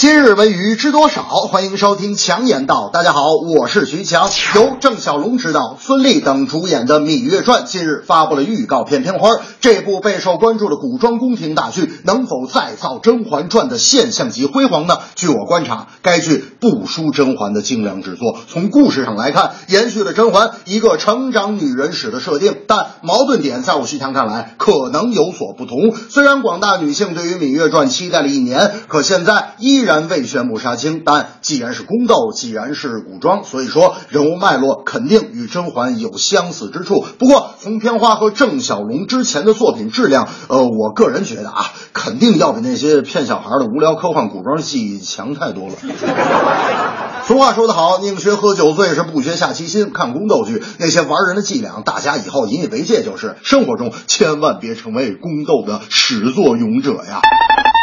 今日文娱知多少？欢迎收听强言道。大家好，我是徐强。由郑晓龙执导、孙俪等主演的《芈月传》近日发布了预告片片花。这部备受关注的古装宫廷大剧能否再造《甄嬛传》的现象级辉煌呢？据我观察，该剧不输甄嬛的精良制作。从故事上来看，延续了甄嬛一个成长女人史的设定，但矛盾点在我徐强看来可能有所不同。虽然广大女性对于《芈月传》期待了一年，可现在依然虽然未宣布杀青。但既然是宫斗，既然是古装，所以说人物脉络肯定与甄嬛有相似之处。不过从片花和郑晓龙之前的作品质量，呃，我个人觉得啊，肯定要比那些骗小孩的无聊科幻古装戏强太多了。俗话说得好，宁学喝酒醉，是不学下棋心。看宫斗剧那些玩人的伎俩，大家以后引以为戒，就是生活中千万别成为宫斗的始作俑者呀。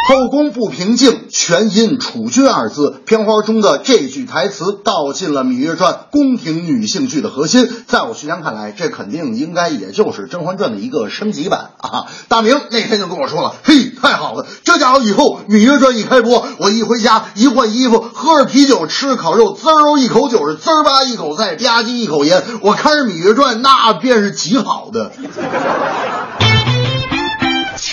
后宫不平静，全因储君二字。片花中的这句台词道尽了《芈月传》宫廷女性剧的核心。在我徐强看来，这肯定应该也就是《甄嬛传》的一个升级版啊！大明那天就跟我说了：“嘿，太好了，这家伙以后《芈月传》一开播，我一回家一换衣服，喝着啤酒，吃着烤肉，滋儿一口酒是滋儿吧一口菜，吧唧一口烟，我看着《芈月传》那便是极好的。”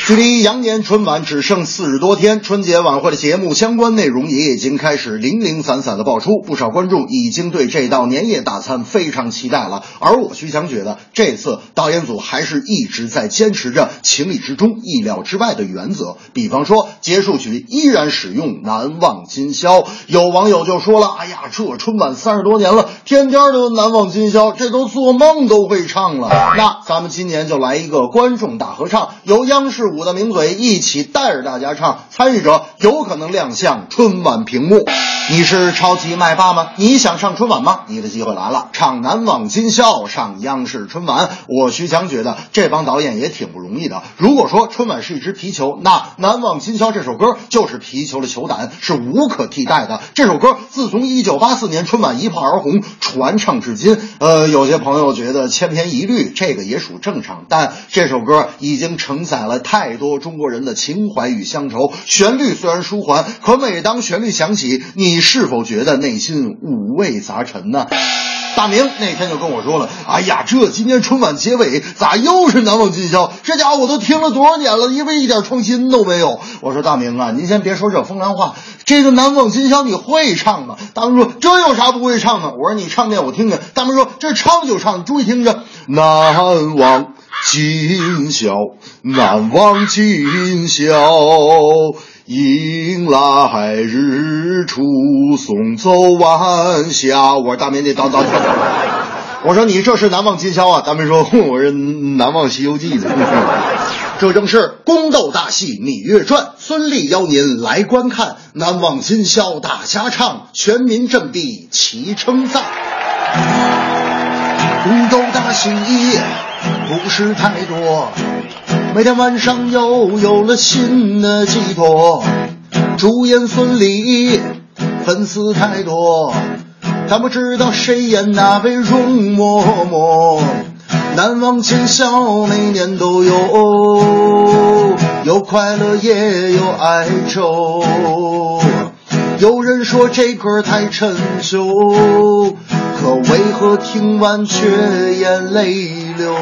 距离羊年春晚只剩四十多天，春节晚会的节目相关内容也已经开始零零散散的爆出，不少观众已经对这道年夜大餐非常期待了。而我徐强觉得，这次导演组还是一直在坚持着情理之中、意料之外的原则。比方说，结束曲依然使用《难忘今宵》，有网友就说了：“哎呀，这春晚三十多年了，天天都《难忘今宵》，这都做梦都会唱了。”那咱们今年就来一个观众大合唱，由央视五大名嘴一起带着大家唱，参与者有可能亮相春晚屏幕。你是超级麦霸吗？你想上春晚吗？你的机会来了，唱《难忘今宵》，上央视春晚。我徐强觉得这帮导演也挺不容易的。如果说春晚是一只皮球，那《难忘今宵》这首歌就是皮球的球胆，是无可替代的。这首歌自从一九八四年春晚一炮而红，传唱至今。呃，有些朋友觉得千篇一律，这个也属正常。但这首歌已经承载了太多中国人的情怀与乡愁。旋律虽然舒缓，可每当旋律响起，你你是否觉得内心五味杂陈呢？大明那天就跟我说了：“哎呀，这今年春晚结尾咋又是难忘今宵？这家伙我都听了多少年了，因为一点创新都没有。”我说：“大明啊，您先别说这风凉话，这个难忘今宵你会唱吗？”大明说：“这有啥不会唱的？”我说：“你唱遍我听听。”大明说：“这唱就唱，注意听着，难忘今宵，难忘今宵。”迎来日出，送走晚霞。我说大明，你等等。我说你这是难忘今宵啊？大明说我是难忘西游记的。这正是宫斗大戏《芈月传》，孙俪邀您来观看。难忘今宵大家唱，全民振臂齐称赞。宫斗大戏故事太多。每天晚上又有了新的寄托，主演孙俪，粉丝太多，但不知道谁演哪位容嬷嬷。难忘今宵，每年都有，有快乐也有哀愁。有人说这歌太陈旧，可为何听完却眼泪流？